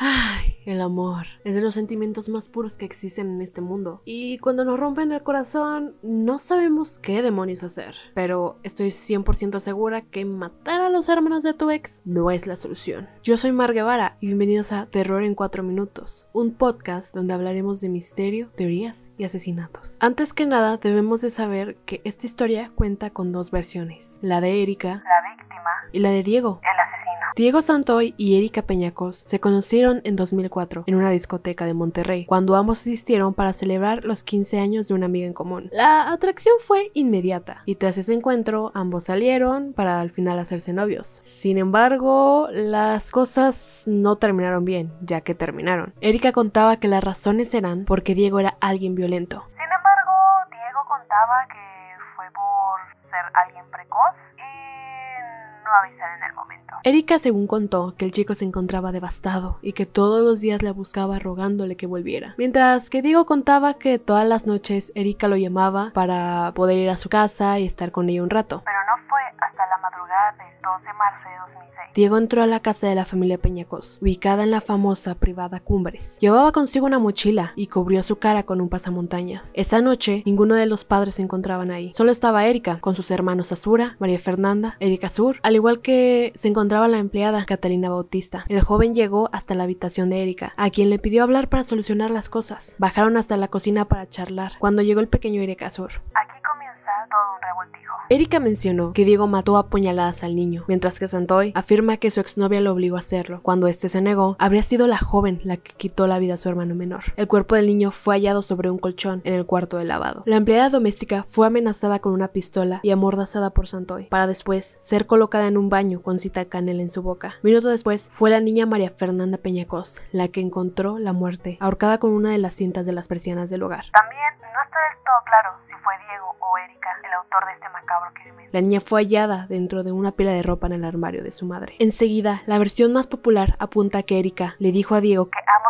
Ay, el amor es de los sentimientos más puros que existen en este mundo. Y cuando nos rompen el corazón, no sabemos qué demonios hacer. Pero estoy 100% segura que matar a los hermanos de tu ex no es la solución. Yo soy Mar Guevara y bienvenidos a Terror en 4 Minutos, un podcast donde hablaremos de misterio, teorías y asesinatos. Antes que nada, debemos de saber que esta historia cuenta con dos versiones, la de Erika, la víctima, y la de Diego, el asesino. Diego Santoy y Erika Peñacos se conocieron en 2004 en una discoteca de Monterrey, cuando ambos asistieron para celebrar los 15 años de una amiga en común. La atracción fue inmediata y tras ese encuentro ambos salieron para al final hacerse novios. Sin embargo, las cosas no terminaron bien, ya que terminaron. Erika contaba que las razones eran porque Diego era alguien violento. Sin embargo, Diego contaba que fue por ser alguien precoz y no avisar en. Erika según contó que el chico se encontraba devastado y que todos los días la buscaba rogándole que volviera. Mientras que Diego contaba que todas las noches Erika lo llamaba para poder ir a su casa y estar con ella un rato. 2 de marzo de 2006. Diego entró a la casa de la familia Peñacos, ubicada en la famosa privada Cumbres. Llevaba consigo una mochila y cubrió su cara con un pasamontañas. Esa noche, ninguno de los padres se encontraban ahí. Solo estaba Erika, con sus hermanos Azura, María Fernanda, Erika Sur, al igual que se encontraba la empleada Catalina Bautista. El joven llegó hasta la habitación de Erika, a quien le pidió hablar para solucionar las cosas. Bajaron hasta la cocina para charlar, cuando llegó el pequeño Erika Sur. Aquí Erika mencionó que Diego mató a puñaladas al niño, mientras que Santoy afirma que su exnovia lo obligó a hacerlo. Cuando este se negó, habría sido la joven la que quitó la vida a su hermano menor. El cuerpo del niño fue hallado sobre un colchón en el cuarto de lavado. La empleada doméstica fue amenazada con una pistola y amordazada por Santoy, para después ser colocada en un baño con cita canela en su boca. Minuto después, fue la niña María Fernanda Peñacos la que encontró la muerte, ahorcada con una de las cintas de las persianas del hogar. También no está del todo claro el autor de este macabro crimen. La niña fue hallada dentro de una pila de ropa en el armario de su madre. Enseguida, la versión más popular apunta a que Erika le dijo a Diego Que morir.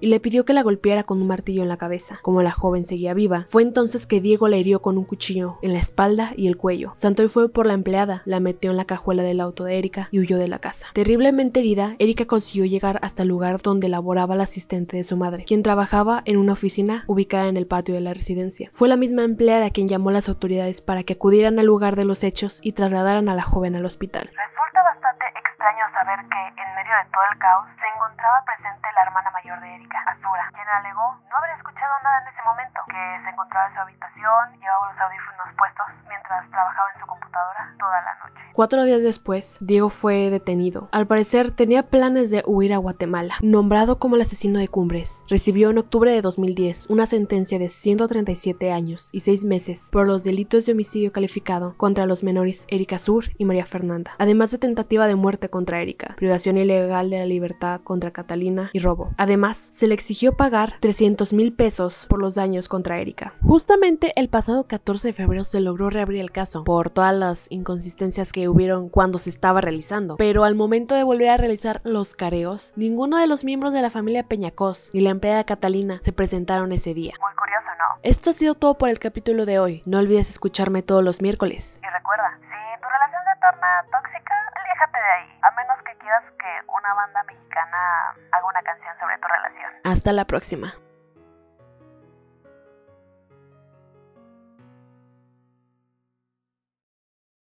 Y le pidió que la golpeara con un martillo en la cabeza. Como la joven seguía viva, fue entonces que Diego la hirió con un cuchillo en la espalda y el cuello. Santoy fue por la empleada, la metió en la cajuela del auto de Erika y huyó de la casa. Terriblemente herida, Erika consiguió llegar hasta el lugar donde laboraba la asistente de su madre, quien trabajaba en una oficina ubicada en el patio de la residencia. Fue la misma empleada quien llamó a las autoridades para que acudieran al lugar de los hechos y trasladaran a la joven al hospital. De todo el caos, se encontraba presente la hermana mayor de Erika, Azura, quien alegó no haber escuchado nada en ese momento, que se encontraba en su habitación, llevaba los audífonos puestos Cuatro días después, Diego fue detenido. Al parecer, tenía planes de huir a Guatemala. Nombrado como el asesino de Cumbres, recibió en octubre de 2010 una sentencia de 137 años y 6 meses por los delitos de homicidio calificado contra los menores Erika Sur y María Fernanda, además de tentativa de muerte contra Erika, privación ilegal de la libertad contra Catalina y robo. Además, se le exigió pagar 300 mil pesos por los daños contra Erika. Justamente el pasado 14 de febrero se logró reabrir el caso por todas las inconsistencias que hubieron cuando se estaba realizando, pero al momento de volver a realizar los careos, ninguno de los miembros de la familia Peñacos ni la empleada Catalina se presentaron ese día. Muy curioso, ¿no? Esto ha sido todo por el capítulo de hoy. No olvides escucharme todos los miércoles. Y recuerda, si tu relación se torna tóxica, aléjate de ahí, a menos que quieras que una banda mexicana haga una canción sobre tu relación. Hasta la próxima.